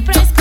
presencia.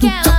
aquela